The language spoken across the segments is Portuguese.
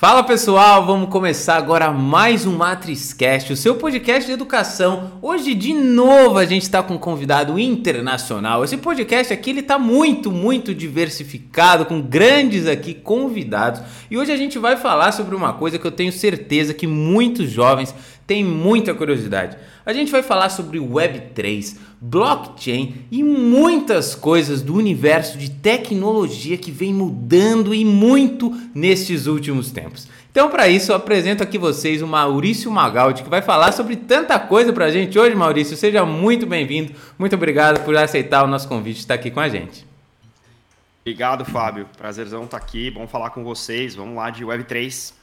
Fala pessoal, vamos começar agora mais um MatrizCast, o seu podcast de educação. Hoje de novo a gente está com um convidado internacional. Esse podcast aqui ele está muito, muito diversificado, com grandes aqui convidados. E hoje a gente vai falar sobre uma coisa que eu tenho certeza que muitos jovens têm muita curiosidade. A gente vai falar sobre Web3, blockchain e muitas coisas do universo de tecnologia que vem mudando e muito nestes últimos tempos. Então, para isso, eu apresento aqui vocês o Maurício Magaldi, que vai falar sobre tanta coisa para a gente hoje, Maurício. Seja muito bem-vindo. Muito obrigado por aceitar o nosso convite de estar aqui com a gente. Obrigado, Fábio. Prazerzão estar aqui. Vamos falar com vocês. Vamos lá de Web3.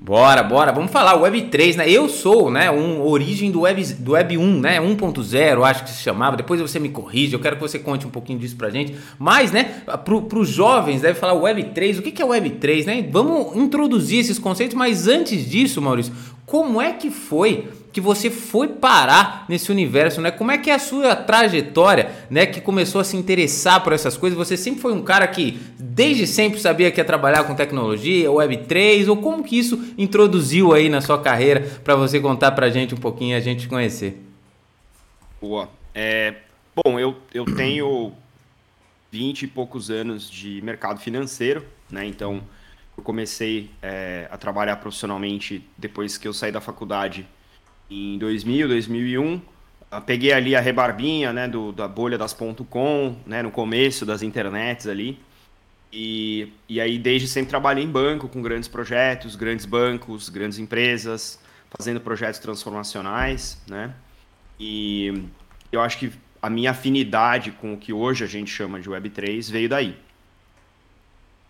Bora, bora. Vamos falar Web 3, né? Eu sou, né, um origem do Web, do Web 1, né? 1.0, acho que se chamava. Depois você me corrige, eu quero que você conte um pouquinho disso pra gente. Mas, né, pro, pros jovens, deve falar Web 3. O que, que é Web 3, né? Vamos introduzir esses conceitos, mas antes disso, Maurício, como é que foi que você foi parar nesse universo, né? Como é que é a sua trajetória, né? Que começou a se interessar por essas coisas? Você sempre foi um cara que desde sempre sabia que ia trabalhar com tecnologia, Web3, ou como que isso introduziu aí na sua carreira para você contar pra gente um pouquinho a gente conhecer? Boa. É, bom, eu, eu tenho 20 e poucos anos de mercado financeiro, né? Então, eu comecei é, a trabalhar profissionalmente depois que eu saí da faculdade em 2000, 2001. Peguei ali a rebarbinha, né, do, da bolha das .com, né, no começo das internets ali. E, e aí desde sempre trabalhei em banco, com grandes projetos, grandes bancos, grandes empresas, fazendo projetos transformacionais, né? E eu acho que a minha afinidade com o que hoje a gente chama de Web3 veio daí.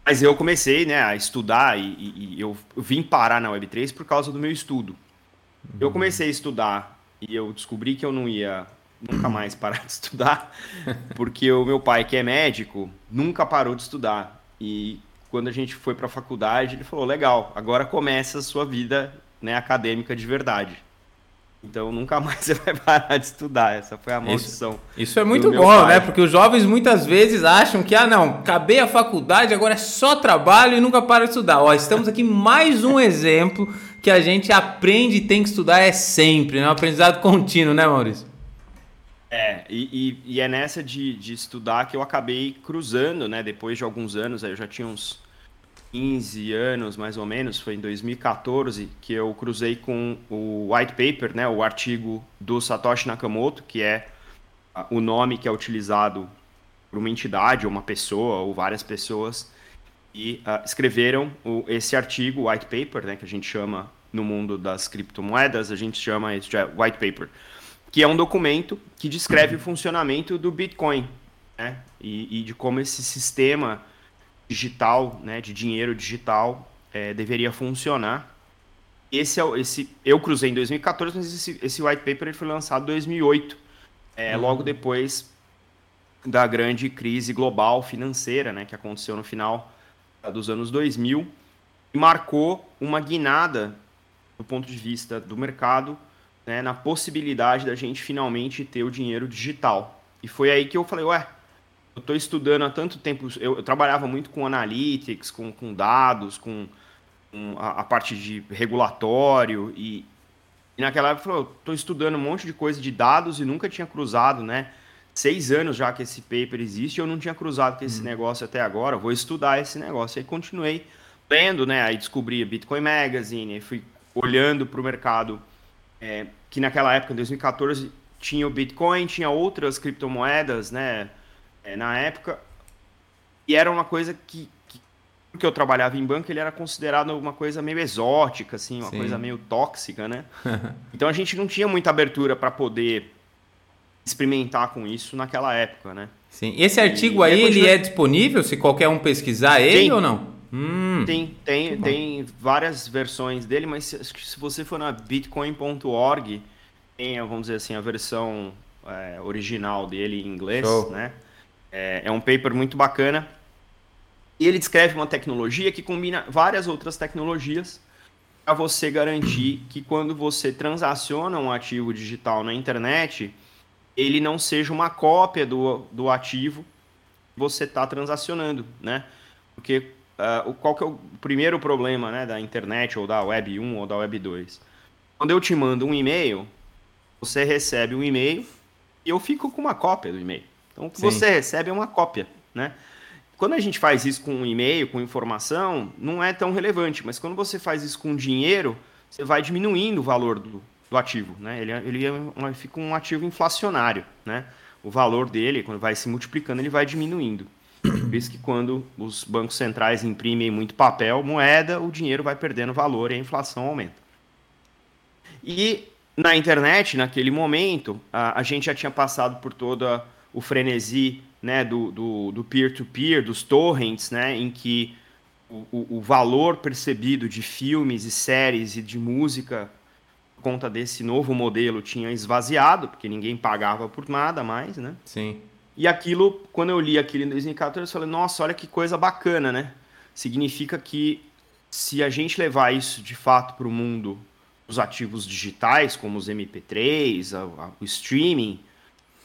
Mas eu comecei né, a estudar e, e, e eu vim parar na Web3 por causa do meu estudo. Eu comecei a estudar e eu descobri que eu não ia nunca mais parar de estudar, porque o meu pai, que é médico, nunca parou de estudar. E quando a gente foi para a faculdade, ele falou: legal, agora começa a sua vida né, acadêmica de verdade. Então nunca mais você vai parar de estudar. Essa foi a maldição. Isso, isso é muito bom, pai. né? Porque os jovens muitas vezes acham que, ah, não, acabei a faculdade, agora é só trabalho e nunca para de estudar. Ó, estamos aqui mais um exemplo que a gente aprende e tem que estudar é sempre, né? Um aprendizado contínuo, né, Maurício? É, e, e, e, é nessa de, de estudar que eu acabei cruzando, né? Depois de alguns anos, eu já tinha uns 15 anos mais ou menos, foi em 2014 que eu cruzei com o white paper, né? O artigo do Satoshi Nakamoto, que é o nome que é utilizado por uma entidade, ou uma pessoa, ou várias pessoas e uh, escreveram o, esse artigo, white paper, né, que a gente chama no mundo das criptomoedas, a gente chama isso de white paper, que é um documento que descreve o funcionamento do Bitcoin, né, e, e de como esse sistema digital, né, de dinheiro digital, é, deveria funcionar. Esse é esse eu cruzei em 2014, mas esse, esse white paper ele foi lançado em 2008, é, uhum. logo depois da grande crise global financeira, né, que aconteceu no final dos anos 2000 e marcou uma guinada do ponto de vista do mercado né, na possibilidade da gente finalmente ter o dinheiro digital. E foi aí que eu falei, ué, eu estou estudando há tanto tempo, eu, eu, trabalhava muito com analytics, com, com dados, com, com a, a, parte de regulatório e, e naquela época eu estou estudando um monte de coisa de dados e nunca tinha cruzado, né? Seis anos já que esse paper existe, eu não tinha cruzado com esse hum. negócio até agora, vou estudar esse negócio. Aí continuei lendo, né? Aí descobri a Bitcoin Magazine, aí fui olhando para o mercado, é, que naquela época, em 2014, tinha o Bitcoin, tinha outras criptomoedas, né? É, na época, e era uma coisa que, que, porque eu trabalhava em banco, ele era considerado uma coisa meio exótica, assim, uma Sim. coisa meio tóxica, né? então a gente não tinha muita abertura para poder experimentar com isso naquela época, né? Sim. Esse artigo e, aí, ele é disponível se qualquer um pesquisar ele tem, ou não? Hum, tem, tem, tem várias versões dele, mas se, se você for na bitcoin.org, tem, vamos dizer assim, a versão é, original dele em inglês, Show. né? É, é um paper muito bacana. E ele descreve uma tecnologia que combina várias outras tecnologias para você garantir que quando você transaciona um ativo digital na internet, ele não seja uma cópia do, do ativo que você está transacionando, né? Porque uh, qual que é o primeiro problema né, da internet, ou da Web 1 ou da Web 2? Quando eu te mando um e-mail, você recebe um e-mail e eu fico com uma cópia do e-mail. Então, o que Sim. você recebe é uma cópia, né? Quando a gente faz isso com um e-mail, com informação, não é tão relevante, mas quando você faz isso com dinheiro, você vai diminuindo o valor do, do ativo, né? Ele, ele é um, fica um ativo inflacionário, né? O valor dele, quando vai se multiplicando, ele vai diminuindo. Por isso que quando os bancos centrais imprimem muito papel, moeda, o dinheiro vai perdendo valor e a inflação aumenta. E na internet, naquele momento, a, a gente já tinha passado por todo o frenesi né, do, do, do peer-to-peer, dos torrents, né, em que o, o, valor percebido de filmes e séries e de música conta desse novo modelo tinha esvaziado, porque ninguém pagava por nada mais, né? Sim. E aquilo, quando eu li aquilo em 2014, eu falei, nossa, olha que coisa bacana, né? Significa que se a gente levar isso de fato para o mundo dos ativos digitais, como os MP3, a, a, o streaming,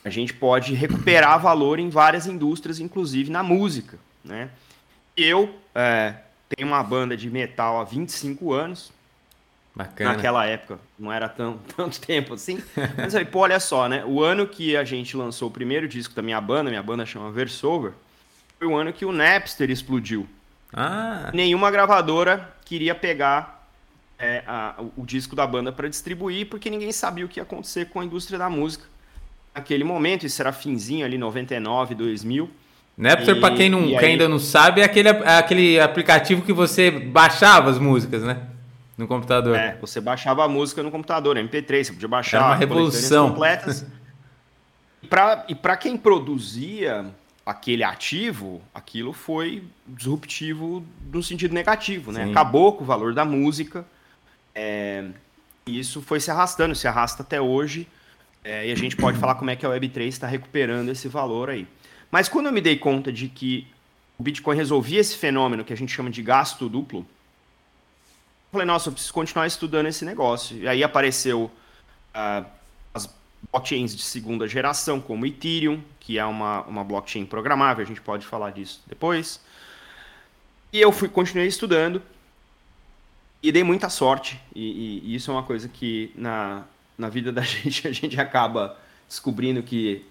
a gente pode recuperar valor em várias indústrias, inclusive na música, né? Eu é, tenho uma banda de metal há 25 anos. Bacana. Naquela época, não era tão, tanto tempo assim. Mas aí, pô, olha só, né? O ano que a gente lançou o primeiro disco da minha banda, minha banda chama Versover, foi o ano que o Napster explodiu. Ah. Nenhuma gravadora queria pegar é, a, o, disco da banda para distribuir, porque ninguém sabia o que ia acontecer com a indústria da música naquele momento, isso era finzinho ali, 99, 2000. Napster, para quem, não, quem aí... ainda não sabe, é aquele, é aquele aplicativo que você baixava as músicas, né? No computador. É, você baixava a música no computador, MP3, você podia baixar. Era uma revolução. Completas. e para quem produzia aquele ativo, aquilo foi disruptivo no sentido negativo, né? Sim. Acabou com o valor da música. É, e isso foi se arrastando, se arrasta até hoje. É, e a gente pode falar como é que a Web3 está recuperando esse valor aí. Mas quando eu me dei conta de que o Bitcoin resolvia esse fenômeno que a gente chama de gasto duplo, falei, nossa, eu preciso continuar estudando esse negócio. E aí apareceu uh, as blockchains de segunda geração, como Ethereum, que é uma, uma blockchain programável, a gente pode falar disso depois. E eu fui continuei estudando e dei muita sorte. E, e, e isso é uma coisa que na, na vida da gente, a gente acaba descobrindo que,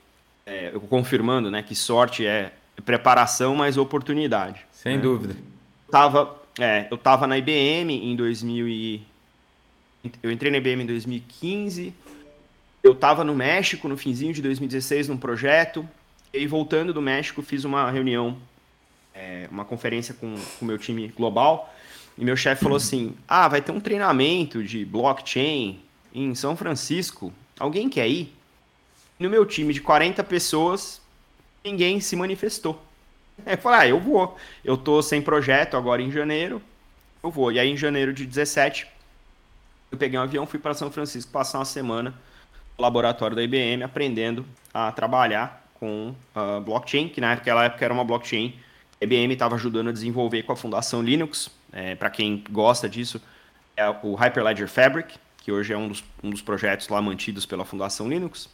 é, confirmando, né, que sorte é preparação mais oportunidade. Sem né? dúvida. Tava, é, eu estava na IBM em 2000 e... Eu entrei na IBM em 2015, eu estava no México no finzinho de 2016 num projeto, e voltando do México fiz uma reunião, é, uma conferência com o meu time global, e meu chefe falou assim, ah, vai ter um treinamento de blockchain em São Francisco, alguém quer ir? No meu time de 40 pessoas, ninguém se manifestou. Eu falei, ah, eu vou. Eu tô sem projeto agora em janeiro, eu vou. E aí em janeiro de 17, eu peguei um avião, fui para São Francisco passar uma semana no laboratório da IBM aprendendo a trabalhar com uh, blockchain, que naquela época era uma blockchain a IBM estava ajudando a desenvolver com a Fundação Linux. É, para quem gosta disso, é o Hyperledger Fabric, que hoje é um dos, um dos projetos lá mantidos pela Fundação Linux.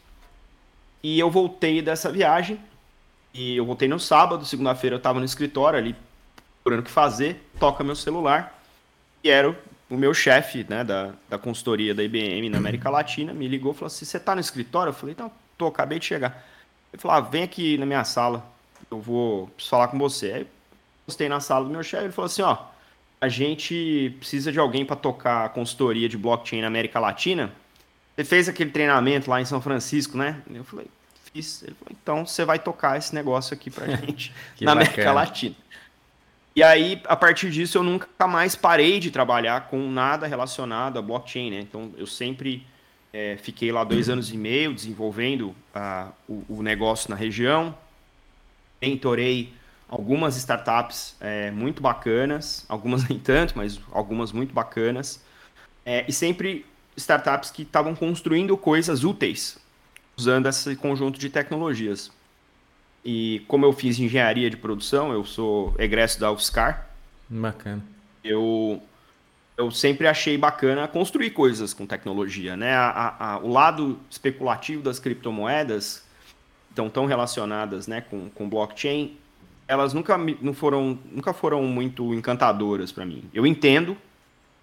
E eu voltei dessa viagem, e eu voltei no sábado, segunda-feira eu estava no escritório ali, procurando o que fazer, toca meu celular, e era o meu chefe né, da, da consultoria da IBM na América Latina, me ligou e falou assim, você está no escritório? Eu falei, não, tô, acabei de chegar. Ele falou, ah, vem aqui na minha sala, eu vou falar com você. Aí postei na sala do meu chefe, ele falou assim, ó, a gente precisa de alguém para tocar a consultoria de blockchain na América Latina. Você fez aquele treinamento lá em São Francisco, né? Eu falei, fiz. Ele falou, então você vai tocar esse negócio aqui pra gente na bacana. América Latina. E aí, a partir disso, eu nunca mais parei de trabalhar com nada relacionado a blockchain, né? Então, eu sempre é, fiquei lá dois anos e meio desenvolvendo uh, o, o negócio na região, mentorei algumas startups é, muito bacanas, algumas nem tanto, mas algumas muito bacanas, é, e sempre startups que estavam construindo coisas úteis usando esse conjunto de tecnologias. E como eu fiz engenharia de produção, eu sou egresso da UFSCar. Bacana. Eu, eu sempre achei bacana construir coisas com tecnologia. Né? A, a, o lado especulativo das criptomoedas estão tão relacionadas né, com, com blockchain elas nunca, não foram, nunca foram muito encantadoras para mim. Eu entendo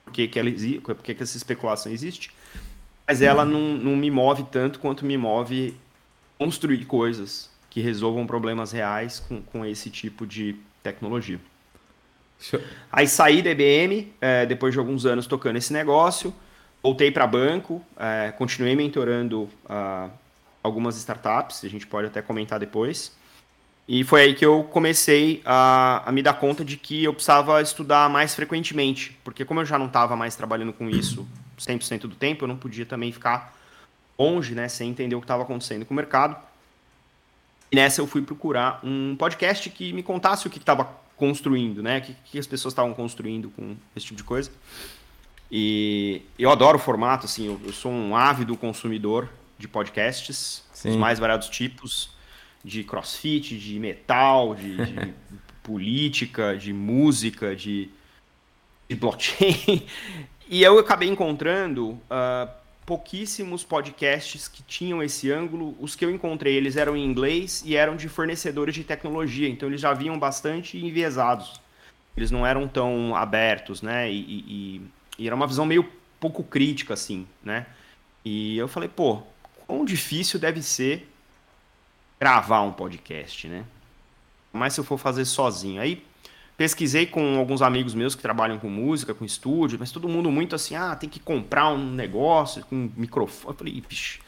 porque que, ela, porque que essa especulação existe, mas ela não, não me move tanto quanto me move construir coisas que resolvam problemas reais com, com esse tipo de tecnologia. Show. Aí saí da IBM, é, depois de alguns anos tocando esse negócio, voltei para banco, é, continuei mentorando uh, algumas startups, a gente pode até comentar depois. E foi aí que eu comecei a, a, me dar conta de que eu precisava estudar mais frequentemente, porque como eu já não estava mais trabalhando com isso 100% do tempo, eu não podia também ficar longe, né, sem entender o que estava acontecendo com o mercado. E nessa eu fui procurar um podcast que me contasse o que estava construindo, né, o que, que as pessoas estavam construindo com esse tipo de coisa. E eu adoro o formato, assim, eu, eu sou um ávido consumidor de podcasts, Sim. os mais variados tipos de crossfit, de metal, de, de política, de música, de, de, blockchain. E eu acabei encontrando uh, pouquíssimos podcasts que tinham esse ângulo. Os que eu encontrei, eles eram em inglês e eram de fornecedores de tecnologia, então eles já vinham bastante enviesados. Eles não eram tão abertos, né? E, e, e era uma visão meio pouco crítica, assim, né? E eu falei, pô, quão difícil deve ser gravar um podcast, né? Mas se eu for fazer sozinho. Aí pesquisei com alguns amigos meus que trabalham com música, com estúdio, mas todo mundo muito assim, ah, tem que comprar um negócio com um microfone. Eu falei, pixe,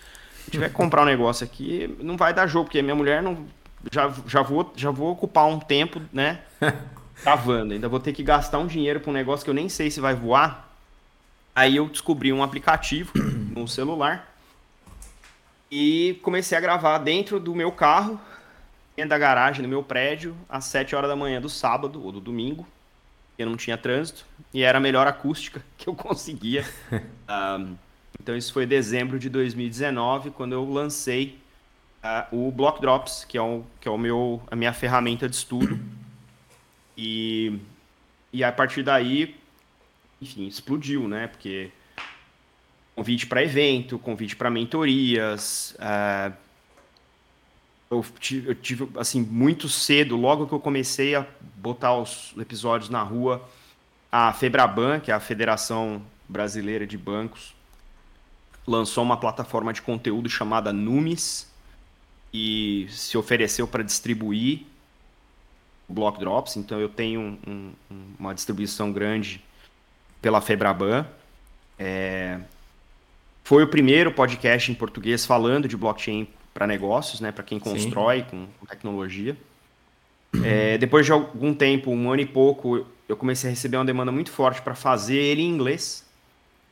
se tiver que comprar um negócio aqui, não vai dar jogo, porque minha mulher não. Já, já, vou, já vou ocupar um tempo, né? Gravando. Ainda vou ter que gastar um dinheiro para um negócio que eu nem sei se vai voar. Aí eu descobri um aplicativo no celular e comecei a gravar dentro do meu carro, dentro da garagem do meu prédio, às 7 horas da manhã do sábado ou do domingo. Eu não tinha trânsito e era a melhor acústica que eu conseguia. um, então isso foi dezembro de 2019, quando eu lancei uh, o Block Drops, que é, o, que é o meu, a minha ferramenta de estudo. E, e a partir daí, enfim, explodiu, né? Porque convite para evento, convite para mentorias. Uh, eu, tive, eu tive, assim, muito cedo, logo que eu comecei a botar os episódios na rua, a Febraban, que é a Federação Brasileira de Bancos, lançou uma plataforma de conteúdo chamada Numis e se ofereceu para distribuir o Block Drops. Então eu tenho um, um, uma distribuição grande pela Febraban. É, foi o primeiro podcast em português falando de blockchain para negócios, né, para quem constrói com, com, tecnologia. É, depois de algum tempo, um ano e pouco, eu comecei a receber uma demanda muito forte para fazer ele em inglês.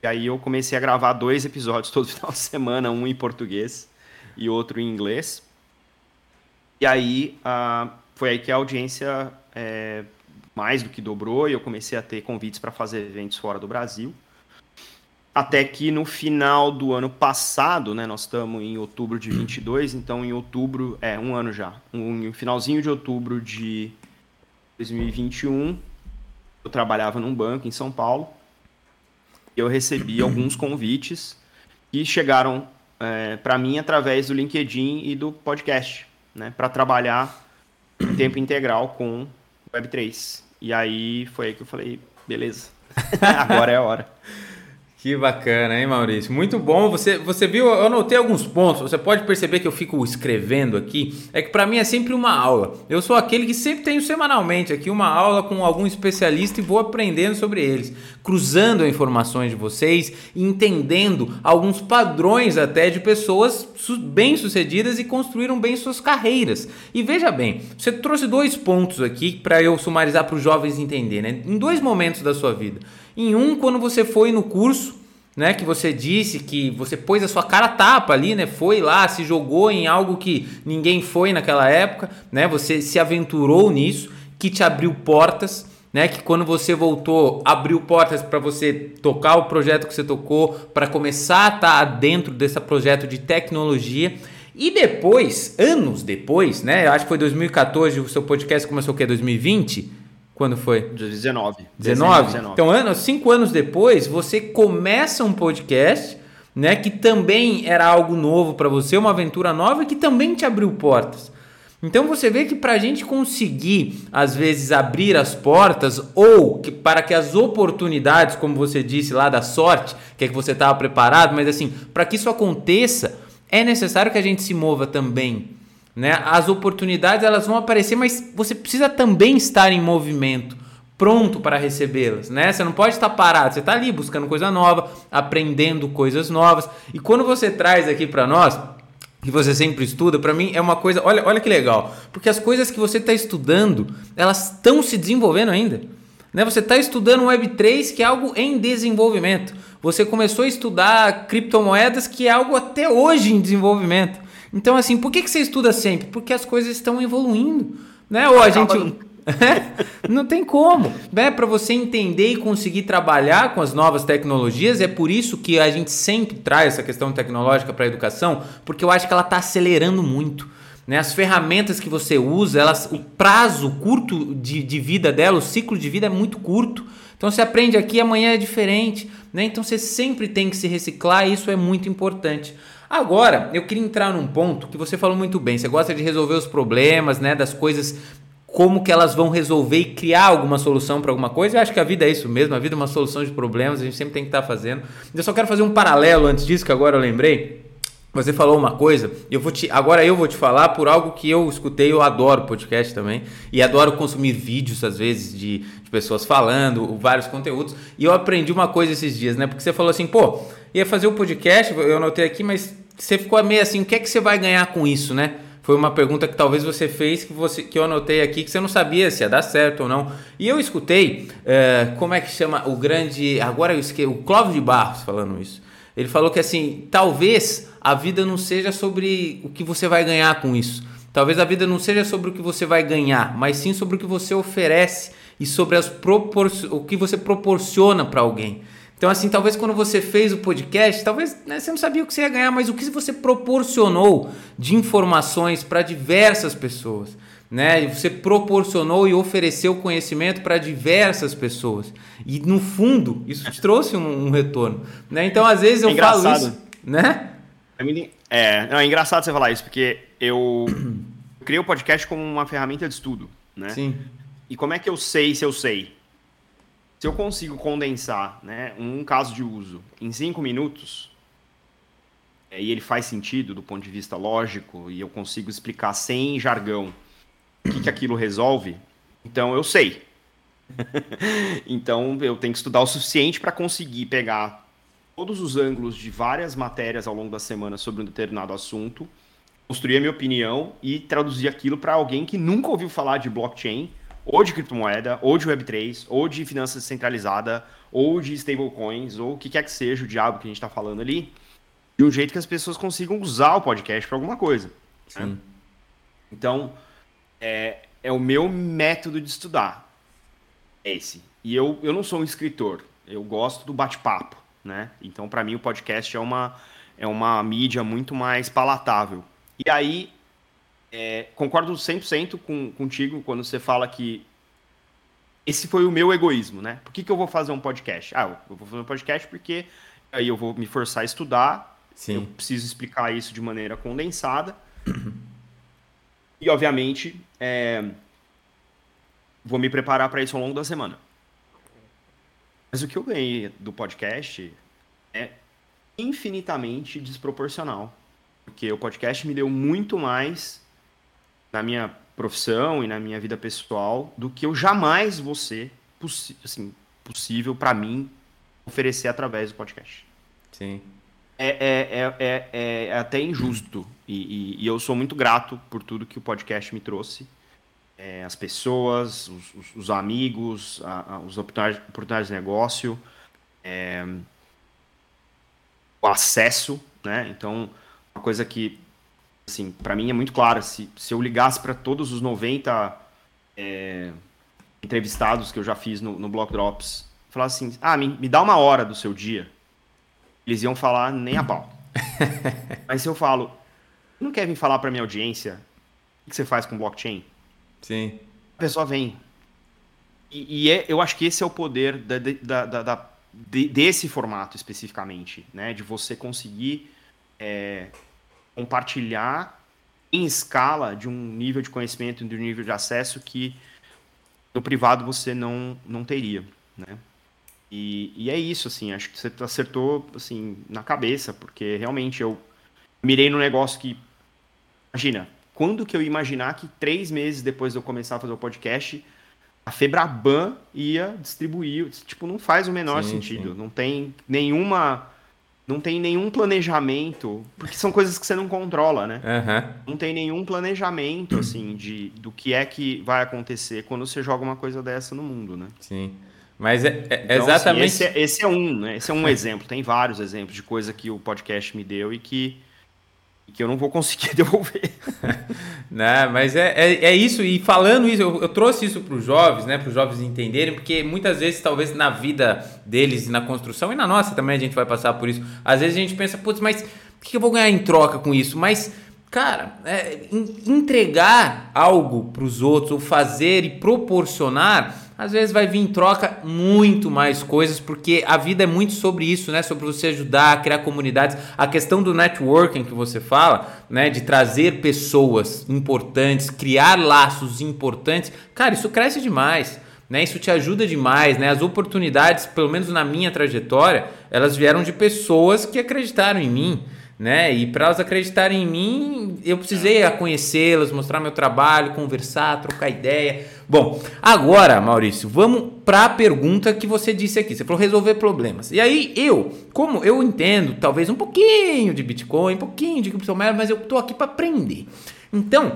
E aí eu comecei a gravar dois episódios todo final de semana, um em português e outro em inglês. E aí uh, foi aí que a audiência é, mais do que dobrou e eu comecei a ter convites para fazer eventos fora do Brasil. Até que no final do ano passado, né, nós estamos em outubro de 22, então em outubro, é um ano já, um, finalzinho de outubro de 2021, eu trabalhava num banco em São Paulo, e eu recebi alguns convites que chegaram é, para mim através do LinkedIn e do podcast, né, para trabalhar em tempo integral com Web3. E aí foi aí que eu falei, beleza, agora é a hora. Que bacana, hein, Maurício? Muito bom. Você, você viu, eu anotei alguns pontos. Você pode perceber que eu fico escrevendo aqui. É que para mim é sempre uma aula. Eu sou aquele que sempre tenho semanalmente aqui uma aula com algum especialista e vou aprendendo sobre eles, cruzando informações de vocês, entendendo alguns padrões até de pessoas bem-sucedidas e construíram bem suas carreiras. E veja bem, você trouxe dois pontos aqui para eu sumarizar para os jovens entenderem, né? Em dois momentos da sua vida. Em um, quando você foi no curso, né, que você disse que você pôs a sua cara tapa ali, né, foi lá, se jogou em algo que ninguém foi naquela época, né, você se aventurou nisso, que te abriu portas, né, que quando você voltou, abriu portas para você tocar o projeto que você tocou, para começar a estar tá dentro desse projeto de tecnologia. E depois, anos depois, né, eu acho que foi 2014, o seu podcast começou o quê? 2020? Quando foi? 19. 19? 19. Então, anos, cinco anos depois, você começa um podcast, né? Que também era algo novo para você, uma aventura nova que também te abriu portas. Então você vê que para a gente conseguir, às vezes, abrir as portas ou que, para que as oportunidades, como você disse lá da sorte, que é que você estava preparado, mas assim, para que isso aconteça, é necessário que a gente se mova também. Né? As oportunidades elas vão aparecer, mas você precisa também estar em movimento, pronto para recebê-las. Né? Você não pode estar parado, você está ali buscando coisa nova, aprendendo coisas novas. E quando você traz aqui para nós que você sempre estuda, para mim é uma coisa. Olha, olha que legal, porque as coisas que você está estudando, elas estão se desenvolvendo ainda. Né? Você está estudando Web3, que é algo em desenvolvimento. Você começou a estudar criptomoedas, que é algo até hoje em desenvolvimento. Então, assim, por que, que você estuda sempre? Porque as coisas estão evoluindo. Né? Ou a gente. não tem como. Né? Para você entender e conseguir trabalhar com as novas tecnologias, é por isso que a gente sempre traz essa questão tecnológica para a educação, porque eu acho que ela está acelerando muito. Né? As ferramentas que você usa, elas, o prazo curto de, de vida dela, o ciclo de vida é muito curto. Então você aprende aqui, amanhã é diferente. Né? Então você sempre tem que se reciclar e isso é muito importante. Agora, eu queria entrar num ponto que você falou muito bem. Você gosta de resolver os problemas, né, das coisas como que elas vão resolver e criar alguma solução para alguma coisa. Eu acho que a vida é isso mesmo, a vida é uma solução de problemas, a gente sempre tem que estar tá fazendo. Eu só quero fazer um paralelo antes disso, que agora eu lembrei. Você falou uma coisa, eu vou te, agora eu vou te falar por algo que eu escutei, eu adoro podcast também, e adoro consumir vídeos, às vezes, de, de pessoas falando, vários conteúdos, e eu aprendi uma coisa esses dias, né? Porque você falou assim, pô, ia fazer o um podcast, eu anotei aqui, mas você ficou meio assim, o que é que você vai ganhar com isso, né? Foi uma pergunta que talvez você fez que, você, que eu anotei aqui que você não sabia se ia dar certo ou não. E eu escutei, é, como é que chama o grande. Agora eu esqueci, o Clóvis de Barros falando isso. Ele falou que assim, talvez a vida não seja sobre o que você vai ganhar com isso. Talvez a vida não seja sobre o que você vai ganhar, mas sim sobre o que você oferece e sobre as propor o que você proporciona para alguém. Então, assim, talvez quando você fez o podcast, talvez né, você não sabia o que você ia ganhar, mas o que você proporcionou de informações para diversas pessoas. Né? Você proporcionou e ofereceu conhecimento para diversas pessoas. E no fundo, isso te trouxe um, um retorno. Né? Então, às vezes eu é falo isso. Né? É, não, é engraçado você falar isso, porque eu criei o podcast como uma ferramenta de estudo. Né? Sim. E como é que eu sei se eu sei? Se eu consigo condensar né, um caso de uso em cinco minutos, é, e ele faz sentido do ponto de vista lógico, e eu consigo explicar sem jargão o que, que aquilo resolve, então eu sei. então eu tenho que estudar o suficiente para conseguir pegar todos os ângulos de várias matérias ao longo da semana sobre um determinado assunto, construir a minha opinião e traduzir aquilo para alguém que nunca ouviu falar de blockchain ou de criptomoeda, ou de Web3, ou de finanças descentralizada, ou de stablecoins, ou o que quer que seja o diabo que a gente está falando ali, de um jeito que as pessoas consigam usar o podcast para alguma coisa. Né? Então, é, é o meu método de estudar. Esse. E eu, eu não sou um escritor, eu gosto do bate-papo, né? Então, para mim, o podcast é uma, é uma mídia muito mais palatável. E aí, é, concordo 100% com, contigo quando você fala que esse foi o meu egoísmo, né? Por que, que eu vou fazer um podcast? Ah, eu vou fazer um podcast porque aí eu vou me forçar a estudar, Sim. eu preciso explicar isso de maneira condensada. E, obviamente, é, vou me preparar para isso ao longo da semana. Mas o que eu ganhei do podcast é infinitamente desproporcional. Porque o podcast me deu muito mais na minha profissão e na minha vida pessoal do que eu jamais vou ser assim, possível para mim oferecer através do podcast. Sim. É, é, é, é, é até injusto e, e, e, eu sou muito grato por tudo que o podcast me trouxe. É, as pessoas, os, os, os amigos, a, a, os oportunidades, oportunidades de negócio, é, o acesso, né? Então, uma coisa que assim, para mim é muito claro. Se, se eu ligasse para todos os 90 é, entrevistados que eu já fiz no, no Block Drops, falar assim: ah, me, me dá uma hora do seu dia, eles iam falar nem a pau. Mas se eu falo, não quer vir falar para minha audiência o que você faz com blockchain? Sim. A pessoa vem. E, e é, eu acho que esse é o poder da, da, da, da de, desse formato especificamente, né? De você conseguir é, compartilhar em escala de um nível de conhecimento, de um nível de acesso que no privado você não, não teria, né? E, e é isso, assim, acho que você acertou, assim, na cabeça, porque realmente eu mirei no negócio que, imagina, quando que eu ia imaginar que três meses depois de eu começar a fazer o podcast, a Febraban ia distribuir, tipo, não faz o menor sim, sentido, sim. não tem nenhuma não tem nenhum planejamento, porque são coisas que você não controla, né? Uhum. Não tem nenhum planejamento, assim, de, do que é que vai acontecer quando você joga uma coisa dessa no mundo, né? Sim. Mas é, é então, assim, exatamente. Assim, esse, é, esse, é, um, né? Esse é um exemplo. Tem vários exemplos de coisa que o podcast me deu e que que eu não vou conseguir devolver. não, mas é, é, é, isso, e falando isso, eu, eu trouxe isso para os jovens, né, para os jovens entenderem, porque muitas vezes, talvez na vida deles, na construção, e na nossa também a gente vai passar por isso, às vezes a gente pensa, putz, mas o que eu vou ganhar em troca com isso? Mas, cara, é, entregar algo para os outros, ou fazer e proporcionar às vezes vai vir em troca muito mais coisas, porque a vida é muito sobre isso, né? Sobre você ajudar, criar comunidades. A questão do networking que você fala, né? De trazer pessoas importantes, criar laços importantes. Cara, isso cresce demais. Né, isso te ajuda demais, né? As oportunidades, pelo menos na minha trajetória, elas vieram de pessoas que acreditaram em mim, né? E para elas acreditarem em mim, eu precisei conhecê-las, mostrar meu trabalho, conversar, trocar ideia. Bom, agora, Maurício, vamos para a pergunta que você disse aqui. Você falou resolver problemas. E aí, eu, como eu entendo, talvez um pouquinho de Bitcoin, um pouquinho de criptomoeda, mas eu estou aqui para aprender. Então,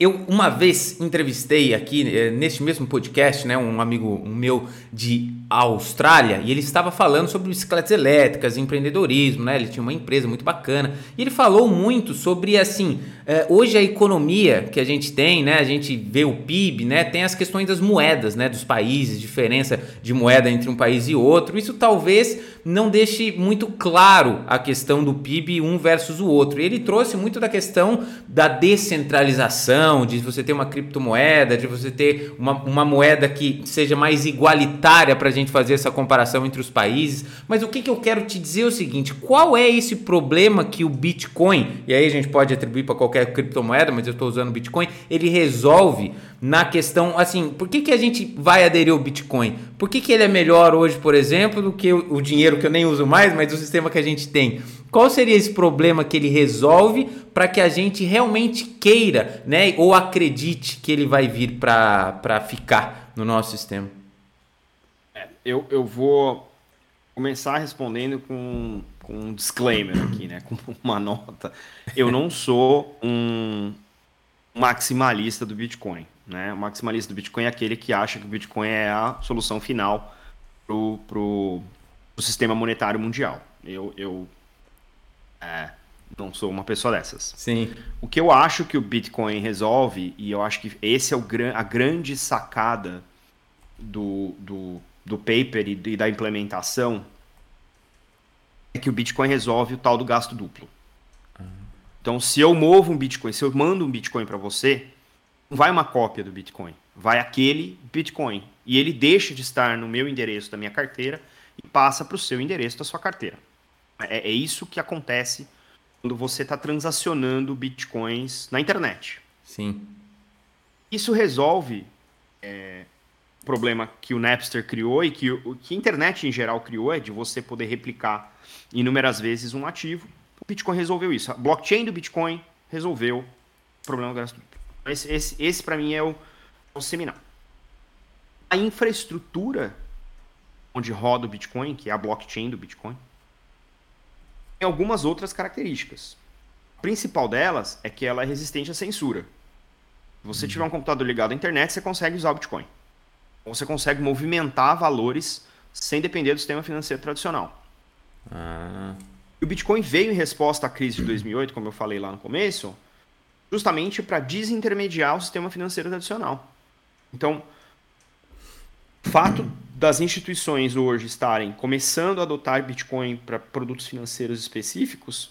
eu uma vez entrevistei aqui eh, neste mesmo podcast, né, um amigo meu de Austrália, e ele estava falando sobre bicicletas elétricas, empreendedorismo, né? Ele tinha uma empresa muito bacana. E ele falou muito sobre assim, é, hoje a economia que a gente tem, né? A gente vê o PIB, né? Tem as questões das moedas, né? Dos países, diferença de moeda entre um país e outro. Isso talvez não deixe muito claro a questão do PIB um versus o outro. E ele trouxe muito da questão da descentralização, de você ter uma criptomoeda, de você ter uma, uma moeda que seja mais igualitária para a gente fazer essa comparação entre os países. Mas o que, que eu quero te dizer é o seguinte: qual é esse problema que o Bitcoin, e aí a gente pode atribuir para qualquer criptomoeda, mas eu estou usando Bitcoin, ele resolve na questão, assim, por que, que a gente vai aderir ao Bitcoin? Por que, que ele é melhor hoje, por exemplo, do que o, o dinheiro que eu nem uso mais, mas o sistema que a gente tem? Qual seria esse problema que ele resolve para que a gente realmente queira, né, ou acredite que ele vai vir para ficar no nosso sistema? É, eu, eu vou começar respondendo com com um disclaimer aqui, né? Com uma nota. Eu não sou um maximalista do Bitcoin. Né? O maximalista do Bitcoin é aquele que acha que o Bitcoin é a solução final para o sistema monetário mundial. Eu, eu é, não sou uma pessoa dessas. Sim. O que eu acho que o Bitcoin resolve, e eu acho que esse é o, a grande sacada do, do, do paper e, e da implementação, é que o Bitcoin resolve o tal do gasto duplo. Então, se eu movo um Bitcoin, se eu mando um Bitcoin para você, não vai uma cópia do Bitcoin, vai aquele Bitcoin. E ele deixa de estar no meu endereço da minha carteira e passa para o seu endereço da sua carteira. É, é isso que acontece quando você está transacionando Bitcoins na internet. Sim. Isso resolve é, o problema que o Napster criou e que, o, que a internet em geral criou, é de você poder replicar inúmeras vezes um ativo. O Bitcoin resolveu isso. A blockchain do Bitcoin resolveu o problema gasto. Esse, esse, esse para mim é o, é o seminal. A infraestrutura onde roda o Bitcoin, que é a blockchain do Bitcoin, algumas outras características. A principal delas é que ela é resistente à censura. Se você tiver um computador ligado à internet, você consegue usar o Bitcoin. Você consegue movimentar valores sem depender do sistema financeiro tradicional. Ah. E o Bitcoin veio em resposta à crise de 2008, como eu falei lá no começo, justamente para desintermediar o sistema financeiro tradicional. Então, o fato das instituições hoje estarem começando a adotar Bitcoin para produtos financeiros específicos,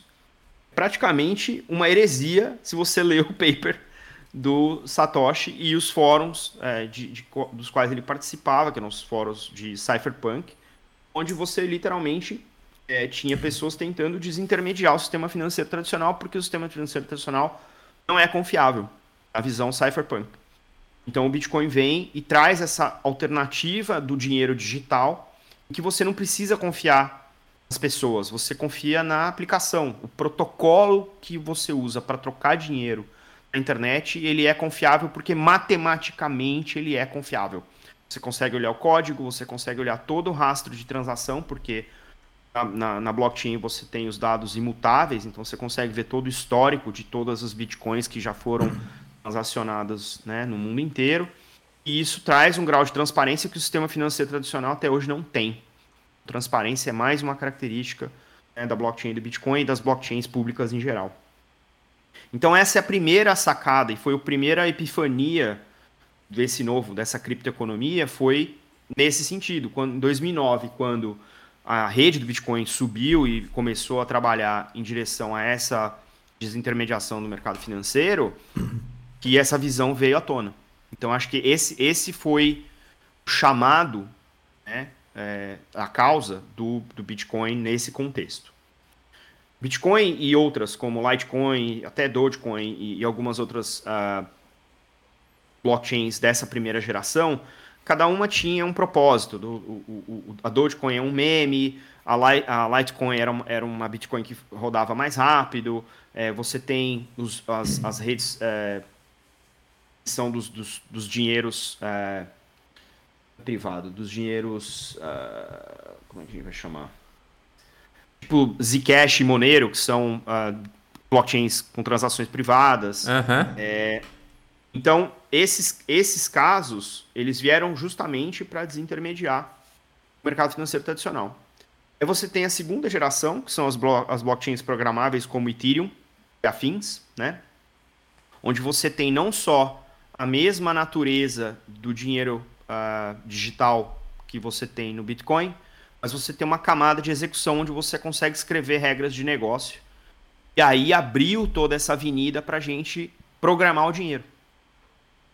praticamente uma heresia se você ler o paper do Satoshi e os fóruns é, de, de, dos quais ele participava, que eram os fóruns de Cypherpunk, onde você literalmente é, tinha pessoas tentando desintermediar o sistema financeiro tradicional, porque o sistema financeiro tradicional não é confiável. A visão cypherpunk. Então o Bitcoin vem e traz essa alternativa do dinheiro digital, que você não precisa confiar nas pessoas, você confia na aplicação. O protocolo que você usa para trocar dinheiro na internet, ele é confiável porque matematicamente ele é confiável. Você consegue olhar o código, você consegue olhar todo o rastro de transação, porque na, na, blockchain você tem os dados imutáveis, então você consegue ver todo o histórico de todas as bitcoins que já foram transacionadas né, no mundo inteiro. E isso traz um grau de transparência que o sistema financeiro tradicional até hoje não tem. Transparência é mais uma característica né, da blockchain do Bitcoin e das blockchains públicas em geral. Então essa é a primeira sacada e foi a primeira epifania desse novo, dessa criptoeconomia, foi nesse sentido. Quando, em 2009, quando a rede do Bitcoin subiu e começou a trabalhar em direção a essa desintermediação do mercado financeiro, que essa visão veio à tona. Então acho que esse, esse foi o chamado, né, é, a causa do, do Bitcoin nesse contexto. Bitcoin e outras, como Litecoin, até Dogecoin e, e algumas outras uh, blockchains dessa primeira geração, cada uma tinha um propósito. Do, o, o, a Dogecoin é um meme, a, a Litecoin era, era uma Bitcoin que rodava mais rápido, é, você tem os, as, as redes é, são dos, dos, dos dinheiros é, privados, dos dinheiros. Uh, como é que a gente vai chamar? Tipo Zcash e Monero, que são uh, blockchains com transações privadas. Uhum. É, então, esses, esses casos, eles vieram justamente para desintermediar o mercado financeiro tradicional. Aí você tem a segunda geração, que são as, blo as blockchains programáveis como Ethereum e afins, né? Onde você tem não só a mesma natureza do dinheiro uh, digital que você tem no Bitcoin, mas você tem uma camada de execução onde você consegue escrever regras de negócio. E aí abriu toda essa avenida para a gente programar o dinheiro.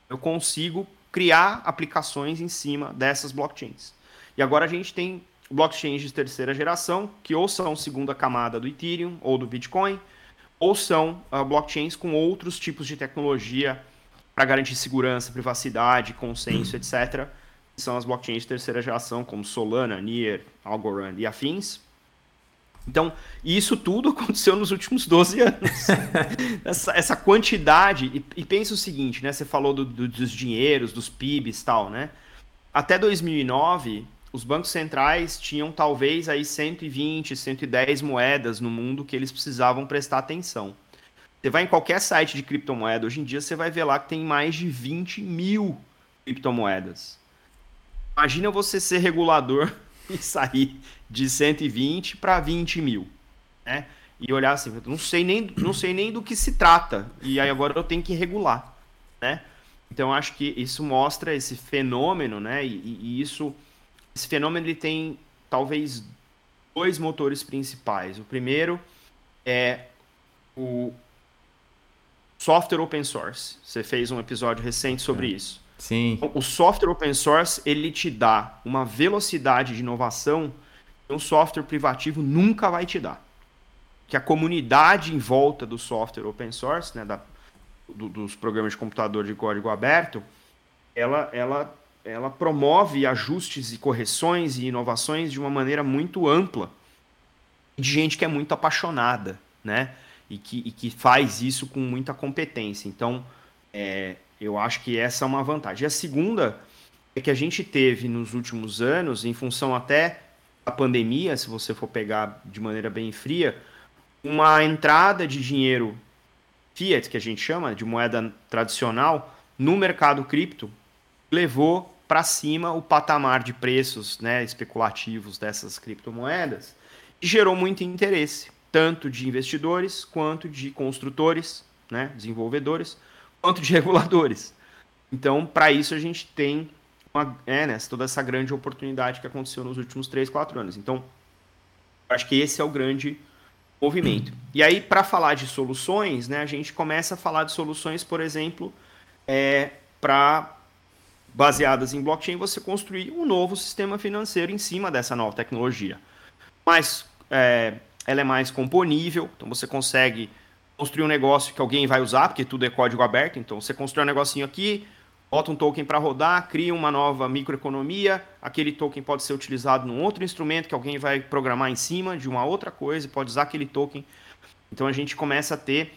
Eu consigo criar aplicações em cima dessas blockchains. E agora a gente tem blockchains de terceira geração, que ou são segunda camada do Ethereum ou do Bitcoin, ou são uh, blockchains com outros tipos de tecnologia para garantir segurança, privacidade, consenso, etc. São as blockchains de terceira geração, como Solana, Near, Algorand e afins. Então, isso tudo aconteceu nos últimos 12 anos. essa, essa, quantidade. E, e pensa o seguinte, né? Você falou do, do, dos dinheiros, dos PIBs e tal, né? Até 2009, os bancos centrais tinham talvez aí 120, 110 moedas no mundo que eles precisavam prestar atenção. Você vai em qualquer site de criptomoeda, hoje em dia você vai ver lá que tem mais de 20 mil criptomoedas. Imagina você ser regulador e sair de 120 para 20 mil, né? E olhar assim, não sei nem, não sei nem do que se trata. E aí agora eu tenho que regular, né? Então acho que isso mostra esse fenômeno, né? E, e isso, esse fenômeno ele tem talvez dois motores principais. O primeiro é o, software open source. Você fez um episódio recente sobre é. isso. Sim. Então, o software open source ele te dá uma velocidade de inovação que um software privativo nunca vai te dar. Que a comunidade em volta do software open source, né, da, do, dos programas de computador de código aberto, ela, ela, ela promove ajustes e correções e inovações de uma maneira muito ampla de gente que é muito apaixonada, né? E que, e que faz isso com muita competência. Então, é, eu acho que essa é uma vantagem. E a segunda é que a gente teve nos últimos anos, em função até da pandemia, se você for pegar de maneira bem fria, uma entrada de dinheiro fiat, que a gente chama de moeda tradicional, no mercado cripto, levou para cima o patamar de preços né, especulativos dessas criptomoedas e gerou muito interesse tanto de investidores quanto de construtores, né, desenvolvedores, quanto de reguladores. Então, para isso a gente tem uma, é, né, toda essa grande oportunidade que aconteceu nos últimos 3, 4 anos. Então, acho que esse é o grande movimento. E aí, para falar de soluções, né, a gente começa a falar de soluções, por exemplo, é, para baseadas em blockchain, você construir um novo sistema financeiro em cima dessa nova tecnologia. Mas é, ela é mais componível, então você consegue construir um negócio que alguém vai usar, porque tudo é código aberto, então você constrói um negocinho aqui, bota um token para rodar, cria uma nova microeconomia, aquele token pode ser utilizado num outro instrumento que alguém vai programar em cima de uma outra coisa, pode usar aquele token. Então a gente começa a ter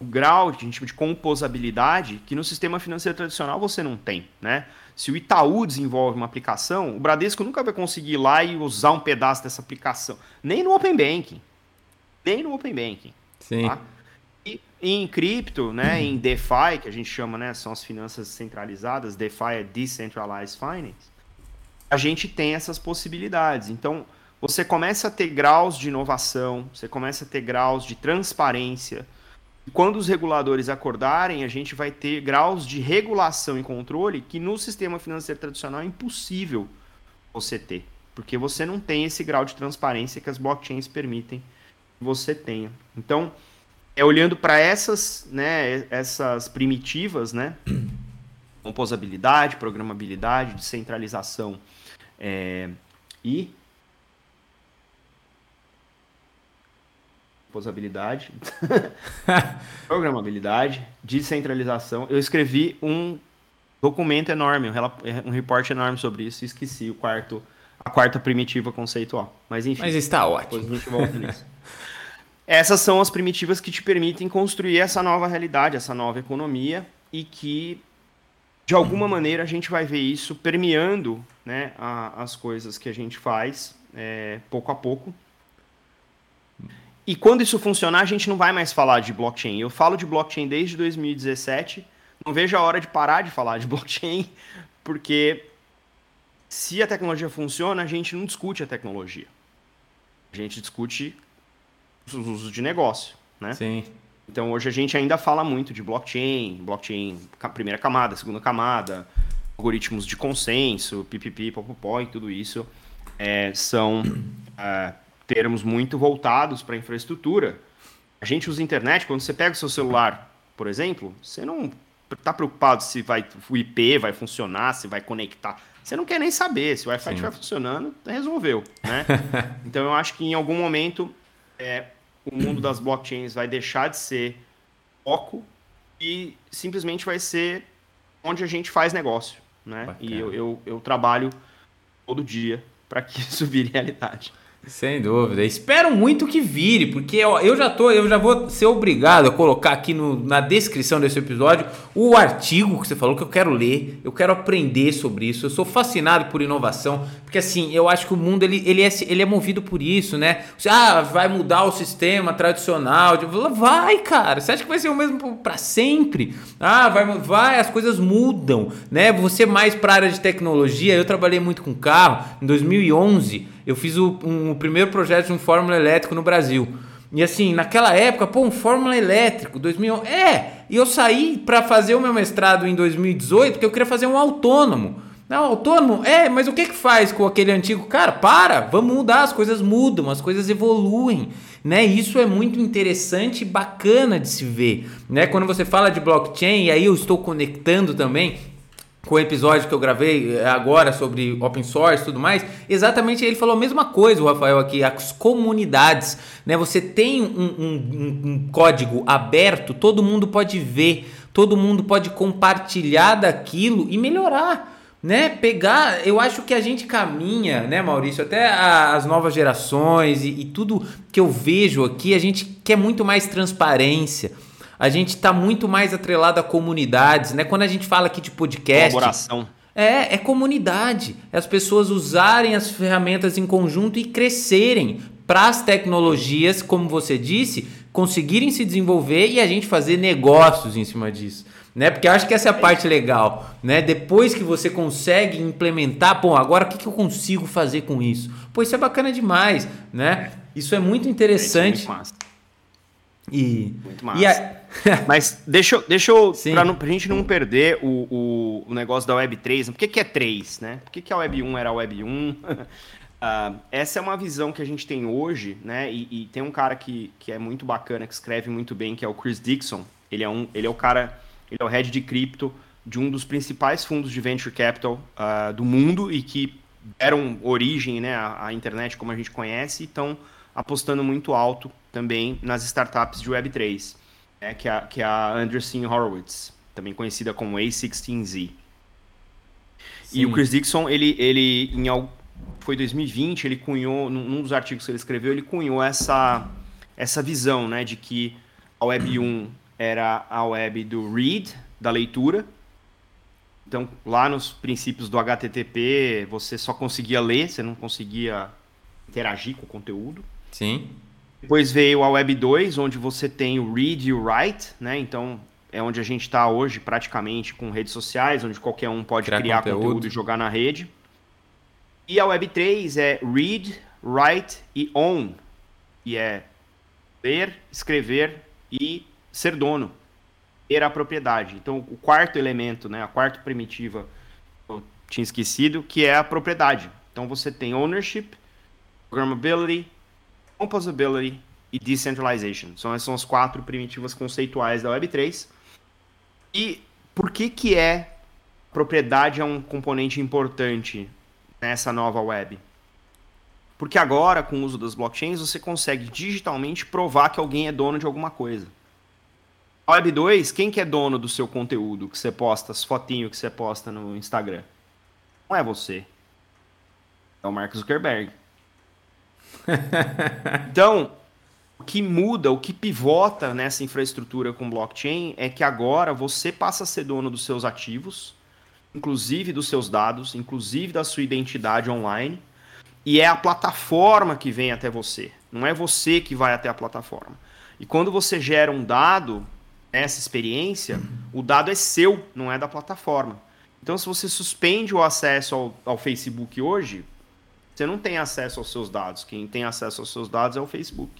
o grau de, de composabilidade que no sistema financeiro tradicional você não tem, né? Se o Itaú desenvolve uma aplicação, o Bradesco nunca vai conseguir ir lá e usar um pedaço dessa aplicação, nem no Open Banking, nem no Open Banking. Sim. Tá? E em cripto, né, uhum. em DeFi, que a gente chama, né, são as finanças centralizadas, DeFi é Decentralized Finance, a gente tem essas possibilidades. Então, você começa a ter graus de inovação, você começa a ter graus de transparência, quando os reguladores acordarem, a gente vai ter graus de regulação e controle que no sistema financeiro tradicional é impossível você ter, porque você não tem esse grau de transparência que as blockchains permitem você tenha. Então, é olhando para essas, né, essas primitivas, né, composabilidade, programabilidade, descentralização é, e composabilidade, programabilidade, descentralização. Eu escrevi um documento enorme, um report enorme sobre isso esqueci o quarto, a quarta primitiva conceitual. Mas enfim. Mas está ótimo. Depois a gente volta nisso. Essas são as primitivas que te permitem construir essa nova realidade, essa nova economia e que de alguma maneira a gente vai ver isso permeando né, a, as coisas que a gente faz é, pouco a pouco e quando isso funcionar, a gente não vai mais falar de blockchain. Eu falo de blockchain desde 2017. Não vejo a hora de parar de falar de blockchain, porque se a tecnologia funciona, a gente não discute a tecnologia. A gente discute os usos de negócio, né? Sim. Então hoje a gente ainda fala muito de blockchain, blockchain primeira camada, segunda camada, algoritmos de consenso, pipipi, popopó e tudo isso é, são é, termos muito voltados para a infraestrutura. A gente usa internet, quando você pega o seu celular, por exemplo, você não está preocupado se vai, o IP vai funcionar, se vai conectar. Você não quer nem saber. Se o Wi-Fi estiver funcionando, resolveu. Né? então eu acho que em algum momento é, o mundo das blockchains vai deixar de ser foco e simplesmente vai ser onde a gente faz negócio. Né? E eu, eu, eu trabalho todo dia para que isso vire realidade. Sem dúvida. Espero muito que vire, porque ó, eu já tô, eu já vou ser obrigado a colocar aqui no, na descrição desse episódio o artigo que você falou que eu quero ler, eu quero aprender sobre isso. Eu sou fascinado por inovação, porque assim, eu acho que o mundo ele, ele, é, ele é movido por isso, né? Você, ah, vai mudar o sistema tradicional. Vai, cara. Você acha que vai ser o mesmo para sempre? Ah, vai, vai, as coisas mudam, né? Você mais para área de tecnologia, eu trabalhei muito com carro em 2011 eu fiz o, um, o primeiro projeto de um Fórmula elétrico no Brasil. E assim, naquela época, pô, um Fórmula elétrico, 2011. É, e eu saí para fazer o meu mestrado em 2018 porque eu queria fazer um autônomo. Não, autônomo? É, mas o que que faz com aquele antigo? Cara, para, vamos mudar, as coisas mudam, as coisas evoluem, né? Isso é muito interessante e bacana de se ver, né? Quando você fala de blockchain, e aí eu estou conectando também com o episódio que eu gravei eh, agora sobre open source e tudo mais, exatamente ele falou a mesma coisa, o Rafael aqui, as comunidades, né? Você tem um, um, um código aberto, todo mundo pode ver, todo mundo pode compartilhar daquilo e melhorar. Né, pegar, eu acho que a gente caminha, né, Maurício, até as novas gerações e, e tudo que eu vejo aqui, a gente quer muito mais transparência, a gente está muito mais atrelado a comunidades, né? Quando a gente fala aqui de podcast. Colaboração. É, é comunidade. É as pessoas usarem as ferramentas em conjunto e crescerem para as tecnologias, como você disse, conseguirem se desenvolver e a gente fazer negócios em cima disso. Né? Porque eu acho que essa é a parte legal, né? Depois que você consegue implementar, bom, agora o que, que eu consigo fazer com isso? Pô, isso é bacana demais, né? Isso é muito interessante. É, é muito e, Muito massa. E a... Mas deixa, eu, deixa eu, pra, não, pra gente não perder o, o, o negócio da Web 3, por que, que é 3, né? Por que, que a Web 1 era a Web 1? uh, ah, essa é uma visão que a gente tem hoje, né? E, e, tem um cara que, que é muito bacana, que escreve muito bem, que é o Chris Dixon. Ele é, um, ele é o cara, ele é o head de cripto de um dos principais fundos de venture capital uh, do mundo e que deram origem né, à, à internet como a gente conhece e estão apostando muito alto também nas startups de Web3. É, que, é, que é a Anderson Horowitz, também conhecida como A16Z. Sim. E o Chris Dixon, ele, ele em foi 2020, ele cunhou, num dos artigos que ele escreveu, ele cunhou essa, essa visão, né, de que a Web 1 era a web do read, da leitura. Então, lá nos princípios do HTTP, você só conseguia ler, você não conseguia interagir com o conteúdo. Sim. Depois veio a Web 2, onde você tem o read e o write, né? Então, é onde a gente está hoje praticamente com redes sociais, onde qualquer um pode criar, criar conteúdo. conteúdo e jogar na rede. E a Web 3 é read, write e own. E é ler, escrever e ser dono. Ter a propriedade. Então, o quarto elemento, né, a quarta primitiva, eu tinha esquecido, que é a propriedade. Então, você tem ownership, programmability, composability e decentralization. São são as quatro primitivas conceituais da Web3. E por que que é propriedade é um componente importante nessa nova web? Porque agora, com o uso das blockchains, você consegue digitalmente provar que alguém é dono de alguma coisa. A Web 2, quem que é dono do seu conteúdo que você posta, as fotinhos que você posta no Instagram? Não é você. É o Mark Zuckerberg. então, o que muda, o que pivota nessa infraestrutura com blockchain é que agora você passa a ser dono dos seus ativos, inclusive dos seus dados, inclusive da sua identidade online, e é a plataforma que vem até você. Não é você que vai até a plataforma. E quando você gera um dado, essa experiência, o dado é seu, não é da plataforma. Então, se você suspende o acesso ao, ao Facebook hoje, você não tem acesso aos seus dados. Quem tem acesso aos seus dados é o Facebook.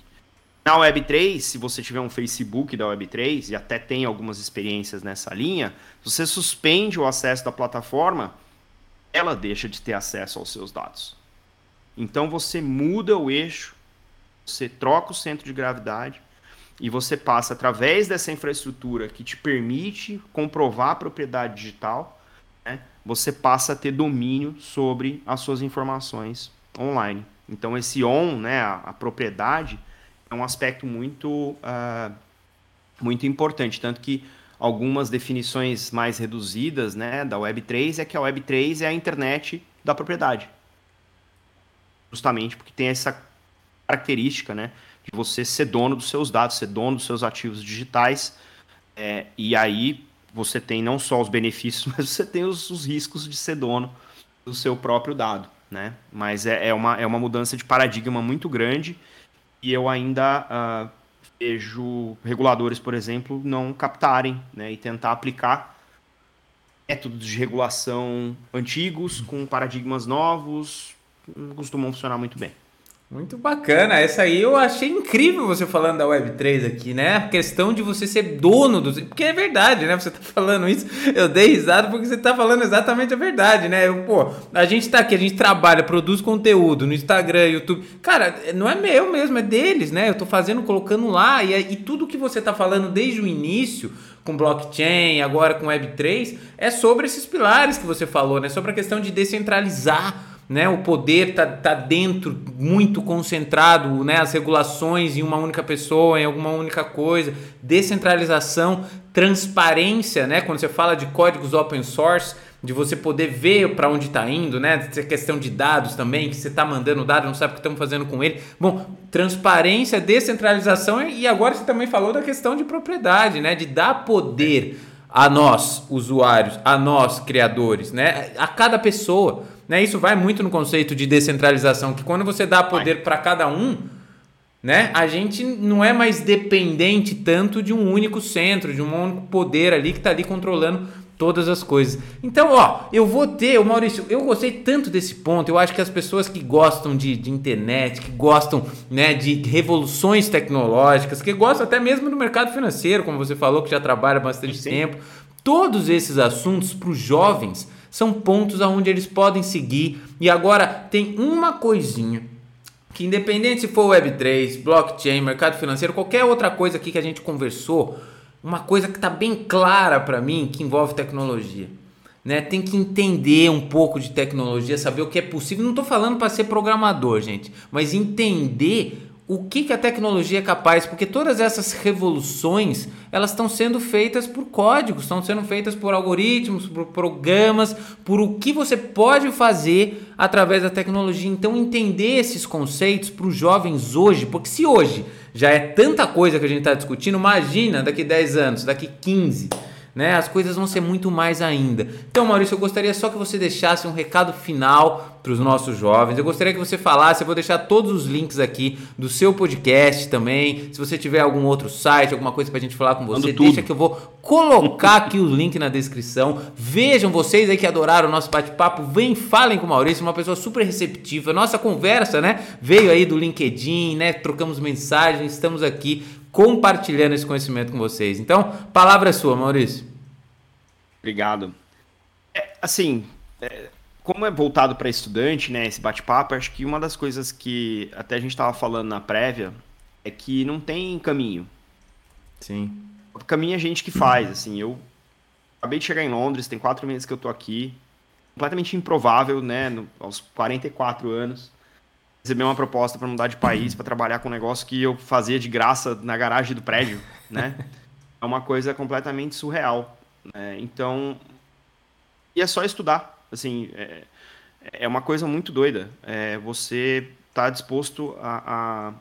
Na Web3, se você tiver um Facebook da Web3, e até tem algumas experiências nessa linha, você suspende o acesso da plataforma, ela deixa de ter acesso aos seus dados. Então você muda o eixo, você troca o centro de gravidade e você passa através dessa infraestrutura que te permite comprovar a propriedade digital, né, você passa a ter domínio sobre as suas informações online. Então esse on, né, a, a propriedade, é um aspecto muito, uh, muito importante. Tanto que algumas definições mais reduzidas né, da Web3 é que a Web3 é a internet da propriedade. Justamente porque tem essa característica né, de você ser dono dos seus dados, ser dono dos seus ativos digitais. É, e aí você tem não só os benefícios, mas você tem os, os riscos de ser dono do seu próprio dado. Né? Mas é, é, uma, é uma mudança de paradigma muito grande e eu ainda uh, vejo reguladores, por exemplo, não captarem né, e tentar aplicar métodos de regulação antigos com paradigmas novos, não costumam funcionar muito bem. Muito bacana. Essa aí eu achei incrível você falando da Web3 aqui, né? A questão de você ser dono do. Porque é verdade, né? Você tá falando isso. Eu dei risada porque você tá falando exatamente a verdade, né? Eu, pô, a gente tá aqui, a gente trabalha, produz conteúdo no Instagram, YouTube. Cara, não é meu mesmo, é deles, né? Eu tô fazendo, colocando lá. E, e tudo que você tá falando desde o início com blockchain, agora com Web3, é sobre esses pilares que você falou, né? Sobre a questão de descentralizar né? O poder está tá dentro, muito concentrado, né? As regulações em uma única pessoa, em alguma única coisa, descentralização, transparência, né? Quando você fala de códigos open source, de você poder ver para onde está indo, né? Essa questão de dados também, que você está mandando dados, não sabe o que estamos fazendo com ele. Bom, transparência, descentralização e agora você também falou da questão de propriedade, né? De dar poder a nós, usuários, a nós, criadores, né? A cada pessoa. Né? Isso vai muito no conceito de descentralização, que quando você dá poder para cada um, né? A gente não é mais dependente tanto de um único centro, de um único poder ali que está ali controlando todas as coisas. Então, ó, eu vou ter, o Maurício, eu gostei tanto desse ponto. Eu acho que as pessoas que gostam de, de internet, que gostam né, de revoluções tecnológicas, que gostam até mesmo do mercado financeiro, como você falou, que já trabalha bastante Sim. tempo, todos esses assuntos para os jovens são pontos aonde eles podem seguir. E agora tem uma coisinha que independente se for Web3, blockchain, mercado financeiro, qualquer outra coisa aqui que a gente conversou, uma coisa que está bem clara para mim que envolve tecnologia. Né? Tem que entender um pouco de tecnologia, saber o que é possível. Não estou falando para ser programador, gente, mas entender o que, que a tecnologia é capaz, porque todas essas revoluções elas estão sendo feitas por códigos, estão sendo feitas por algoritmos, por programas, por o que você pode fazer através da tecnologia. Então, entender esses conceitos para os jovens hoje, porque se hoje já é tanta coisa que a gente está discutindo, imagina daqui 10 anos, daqui 15 né? As coisas vão ser muito mais ainda. Então, Maurício, eu gostaria só que você deixasse um recado final para os nossos jovens. Eu gostaria que você falasse, eu vou deixar todos os links aqui do seu podcast também. Se você tiver algum outro site, alguma coisa para a gente falar com você, deixa que eu vou colocar aqui o link na descrição. Vejam vocês aí que adoraram o nosso bate-papo, vem, falem com o Maurício, uma pessoa super receptiva. Nossa conversa, né, veio aí do LinkedIn, né? Trocamos mensagens, estamos aqui compartilhando esse conhecimento com vocês. Então, palavra é sua, Maurício. Obrigado. É, assim, é, como é voltado para estudante, né, esse bate-papo, acho que uma das coisas que até a gente estava falando na prévia é que não tem caminho. Sim. O caminho é a gente que faz, assim, eu acabei de chegar em Londres, tem quatro meses que eu tô aqui, completamente improvável, né, no, aos 44 anos, receber uma proposta para mudar de país, para trabalhar com um negócio que eu fazia de graça na garagem do prédio, né? É uma coisa completamente surreal. Né? Então, e é só estudar. Assim, é, é uma coisa muito doida. É, você está disposto a, a,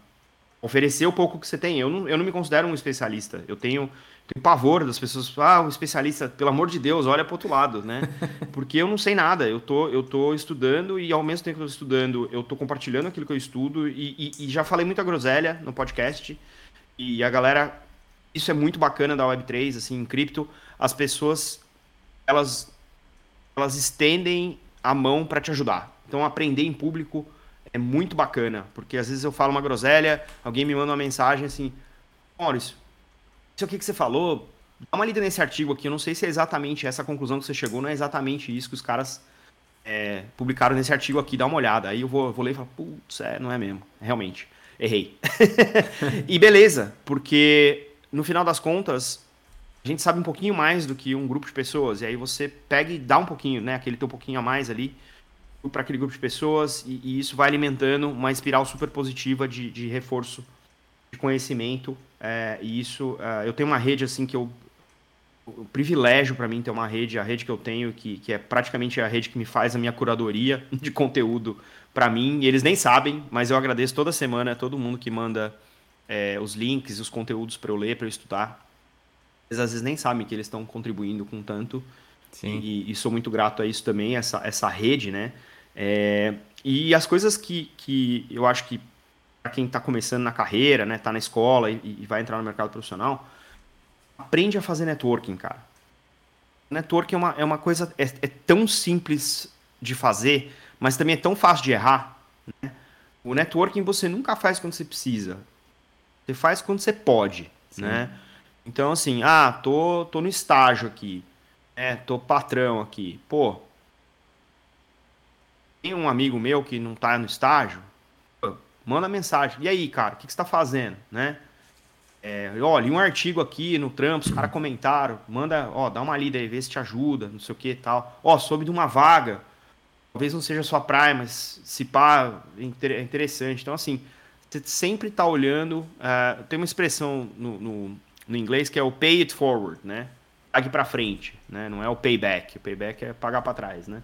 oferecer o pouco que você tem. Eu não, eu não me considero um especialista. Eu tenho tenho pavor das pessoas, ah, um especialista, pelo amor de Deus, olha para outro lado, né? Porque eu não sei nada, eu tô, eu tô estudando e ao mesmo tempo que eu tô estudando, eu tô compartilhando aquilo que eu estudo e, e, e já falei muita groselha no podcast e a galera, isso é muito bacana da Web3, assim, em cripto, as pessoas, elas, elas estendem a mão para te ajudar. Então, aprender em público é muito bacana, porque às vezes eu falo uma groselha, alguém me manda uma mensagem assim, Maurício, isso aqui que você falou, dá uma lida nesse artigo aqui, eu não sei se é exatamente essa conclusão que você chegou, não é exatamente isso que os caras é, publicaram nesse artigo aqui, dá uma olhada. Aí eu vou, vou ler e falar, putz, é, não é mesmo, realmente, errei. e beleza, porque no final das contas, a gente sabe um pouquinho mais do que um grupo de pessoas, e aí você pega e dá um pouquinho, né, aquele teu pouquinho a mais ali, para aquele grupo de pessoas, e, e, isso vai alimentando uma espiral super positiva de, de reforço de conhecimento é, e isso, uh, eu tenho uma rede assim que eu. O privilégio para mim ter uma rede, a rede que eu tenho, que, que é praticamente a rede que me faz a minha curadoria de conteúdo para mim. E eles nem sabem, mas eu agradeço toda semana a todo mundo que manda é, os links os conteúdos para eu ler, para eu estudar. Eles às vezes nem sabem que eles estão contribuindo com tanto. Sim. E, e, sou muito grato a isso também, essa, essa rede, né? É, e as coisas que, que eu acho que para quem está começando na carreira, né, tá na escola e, e, vai entrar no mercado profissional, aprende a fazer networking, cara. Networking é uma, é uma coisa é, é tão simples de fazer, mas também é tão fácil de errar. Né? O networking você nunca faz quando você precisa, você faz quando você pode, Sim. né? Então assim, ah, tô, tô no estágio aqui, é, tô patrão aqui, pô. Tem um amigo meu que não tá no estágio, manda mensagem. E aí, cara, o que, que você está fazendo, né? É, um artigo aqui no trampo, os caras comentaram, manda, ó, dá uma lida aí, vê se te ajuda, não sei o que e tal. Ó, soube de uma vaga, talvez não seja sua praia, mas se pá, é interessante. Então, assim, você sempre está olhando, uh, tem uma expressão no, no, no, inglês que é o pay it forward, né? Pague para frente, né? Não é o payback, o payback é pagar para trás, né?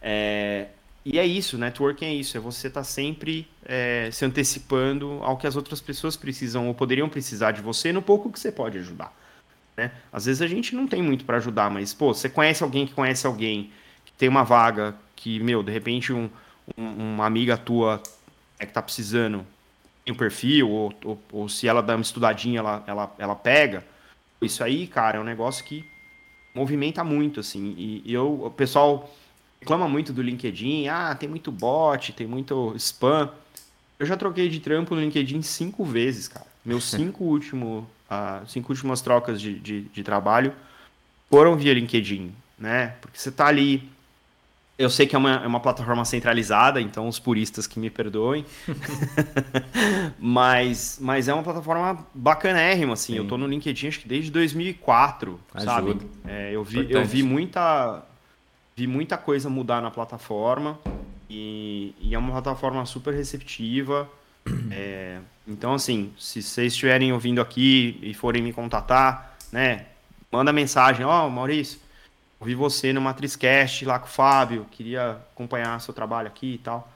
É, e é isso, networking é isso, é você estar tá sempre é, se antecipando ao que as outras pessoas precisam ou poderiam precisar de você no pouco que você pode ajudar. Né? Às vezes a gente não tem muito para ajudar, mas, pô, você conhece alguém que conhece alguém que tem uma vaga que, meu, de repente um, um, uma amiga tua é que tá precisando tem um perfil, ou, ou, ou, se ela dá uma estudadinha, ela, ela, ela pega. Isso aí, cara, é um negócio que movimenta muito, assim. E, e eu, o pessoal reclama muito do LinkedIn, ah, tem muito bot, tem muito spam. Eu já troquei de trampo no LinkedIn cinco vezes, cara. Meus cinco, último, uh, cinco últimas trocas de, de, de, trabalho foram via LinkedIn, né? Porque você tá ali. Eu sei que é uma, é uma plataforma centralizada, então os puristas que me perdoem. mas, mas é uma plataforma bacanérrima, assim. Sim. Eu tô no LinkedIn acho que desde 2004, Ajuda. sabe? É, eu, vi, eu vi muita vi muita coisa mudar na plataforma e, e é uma plataforma super receptiva. É, Então, assim, se vocês estiverem ouvindo aqui e forem me contatar, né, manda mensagem, ó, oh, Maurício, ouvi você no Matrizcast lá com o Fábio, queria acompanhar seu trabalho aqui e tal.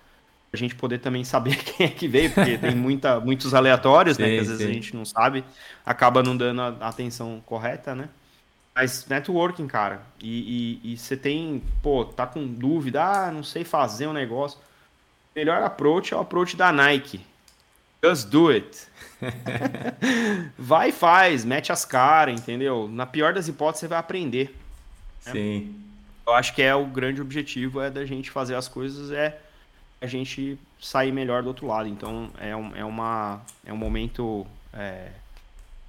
A gente poder também saber quem é que veio, porque tem muita, muitos aleatórios, sim, né, que às vezes sim. a gente não sabe, acaba não dando a atenção correta, né? Mas networking, cara, e você tem, pô, tá com dúvida, ah, não sei fazer um negócio. Melhor approach é o approach da Nike. Just do it. vai e faz, mete as caras, entendeu? Na pior das hipóteses, você vai aprender. Né? Sim. Eu acho que é o grande objetivo é da gente fazer as coisas, é a gente sair melhor do outro lado. Então, é, um, é, uma, é um momento. É,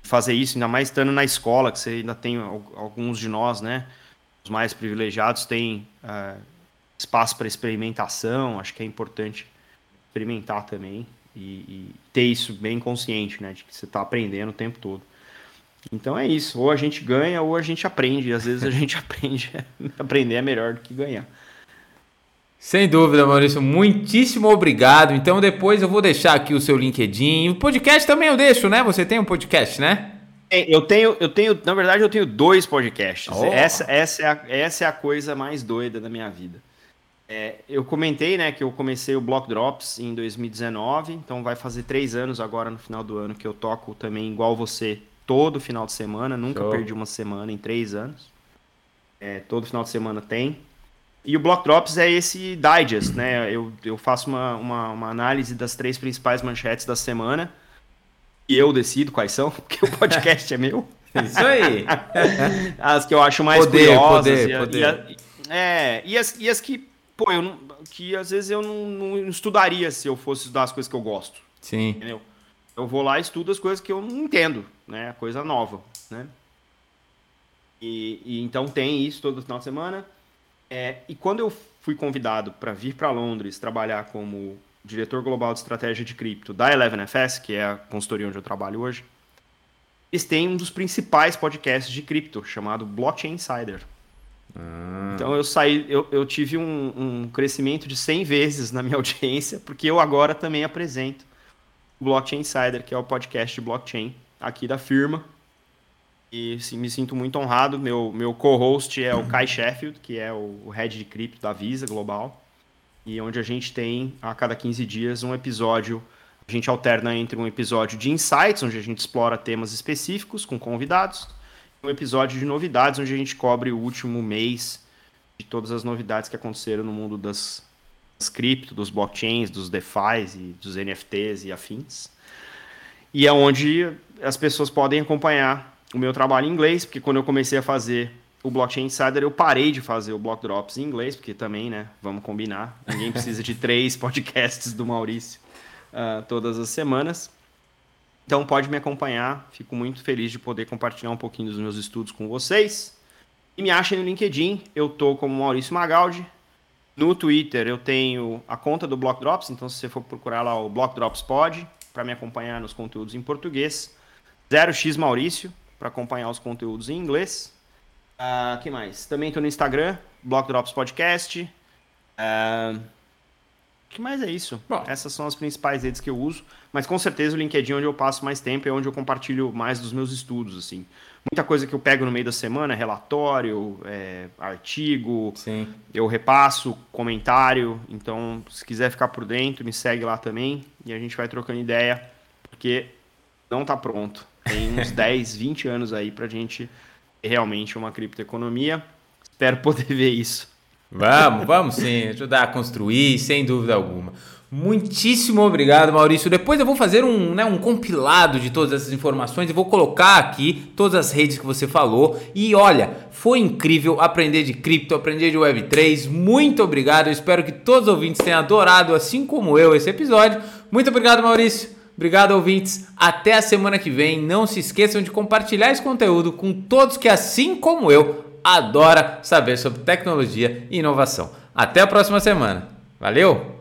fazer isso, ainda mais estando na escola, que você ainda tem alguns de nós, né? Os mais privilegiados têm uh, espaço para experimentação, acho que é importante experimentar também e, e, ter isso bem consciente, né? De que você está aprendendo o tempo todo. Então é isso, ou a gente ganha ou a gente aprende, e às vezes a gente aprende, aprender é melhor do que ganhar. Sem dúvida, Maurício. Muitíssimo obrigado. Então depois eu vou deixar aqui o seu LinkedIn. O podcast também eu deixo, né? Você tem um podcast, né? Eu tenho, eu tenho, na verdade, eu tenho dois podcasts. Oh. Essa, essa, é a, essa é a coisa mais doida da minha vida. É, eu comentei, né, que eu comecei o Block Drops em 2019, então vai fazer três anos agora no final do ano que eu toco também igual você todo final de semana. Nunca Show. perdi uma semana em três anos. É, todo final de semana tem. E o Block Drops é esse digest, né? Eu, eu faço uma, uma, uma, análise das três principais manchetes da semana e eu decido quais são, porque o podcast é meu. Isso aí. as que eu acho mais poder, curiosas. Poder, e, poder. E, é, e as, e as que, pô, eu não, que às vezes eu não, não, estudaria se eu fosse estudar as coisas que eu gosto. Sim. Entendeu? Eu vou lá e estudo as coisas que eu não entendo, né? Coisa nova, né? E, e então tem isso todo final de semana. É, e quando eu fui convidado para vir para Londres trabalhar como diretor global de estratégia de cripto da 11FS, que é a consultoria onde eu trabalho hoje, eles têm um dos principais podcasts de cripto, chamado Blockchain Insider. Ah. Então eu saí, eu, eu tive um, um, crescimento de 100 vezes na minha audiência, porque eu agora também apresento o Blockchain Insider, que é o podcast de blockchain aqui da firma. E sim, me sinto muito honrado. Meu, meu co-host é o Kai Sheffield, que é o, o head de cripto da Visa Global. E onde a gente tem, a cada 15 dias, um episódio. A gente alterna entre um episódio de insights, onde a gente explora temas específicos com convidados, e um episódio de novidades, onde a gente cobre o último mês de todas as novidades que aconteceram no mundo das, das cripto, dos blockchains, dos DeFi e dos NFTs e afins. E é onde as pessoas podem acompanhar o meu trabalho em inglês, porque quando eu comecei a fazer o Blockchain Insider, eu parei de fazer o Block Drops em inglês, porque também, né, vamos combinar, ninguém precisa de três podcasts do Maurício uh, todas as semanas. Então pode me acompanhar, fico muito feliz de poder compartilhar um pouquinho dos meus estudos com vocês. E me achem no LinkedIn, eu tô como Maurício Magaldi. No Twitter eu tenho a conta do Block Drops, então se você for procurar lá o Block Drops Pod, para me acompanhar nos conteúdos em português. 0x Maurício, para acompanhar os conteúdos em inglês. Uh, que mais? Também estou no Instagram, Block Drops Podcast. Uh, que mais é isso? Bom. Essas são as principais redes que eu uso, mas com certeza o LinkedIn é onde eu passo mais tempo é onde eu compartilho mais dos meus estudos, assim. Muita coisa que eu pego no meio da semana, relatório, é, artigo, Sim. eu repasso, comentário. Então, se quiser ficar por dentro, me segue lá também e a gente vai trocando ideia, porque não está pronto. Tem uns 10, 20 anos aí para a gente ter realmente uma criptoeconomia. Espero poder ver isso. Vamos, vamos sim, ajudar a construir, sem dúvida alguma. Muitíssimo obrigado, Maurício. Depois eu vou fazer um, né, um compilado de todas essas informações e vou colocar aqui todas as redes que você falou. E olha, foi incrível aprender de cripto, aprender de Web3. Muito obrigado. Eu espero que todos os ouvintes tenham adorado, assim como eu, esse episódio. Muito obrigado, Maurício. Obrigado, ouvintes. Até a semana que vem. Não se esqueçam de compartilhar esse conteúdo com todos que, assim como eu, adora saber sobre tecnologia e inovação. Até a próxima semana. Valeu!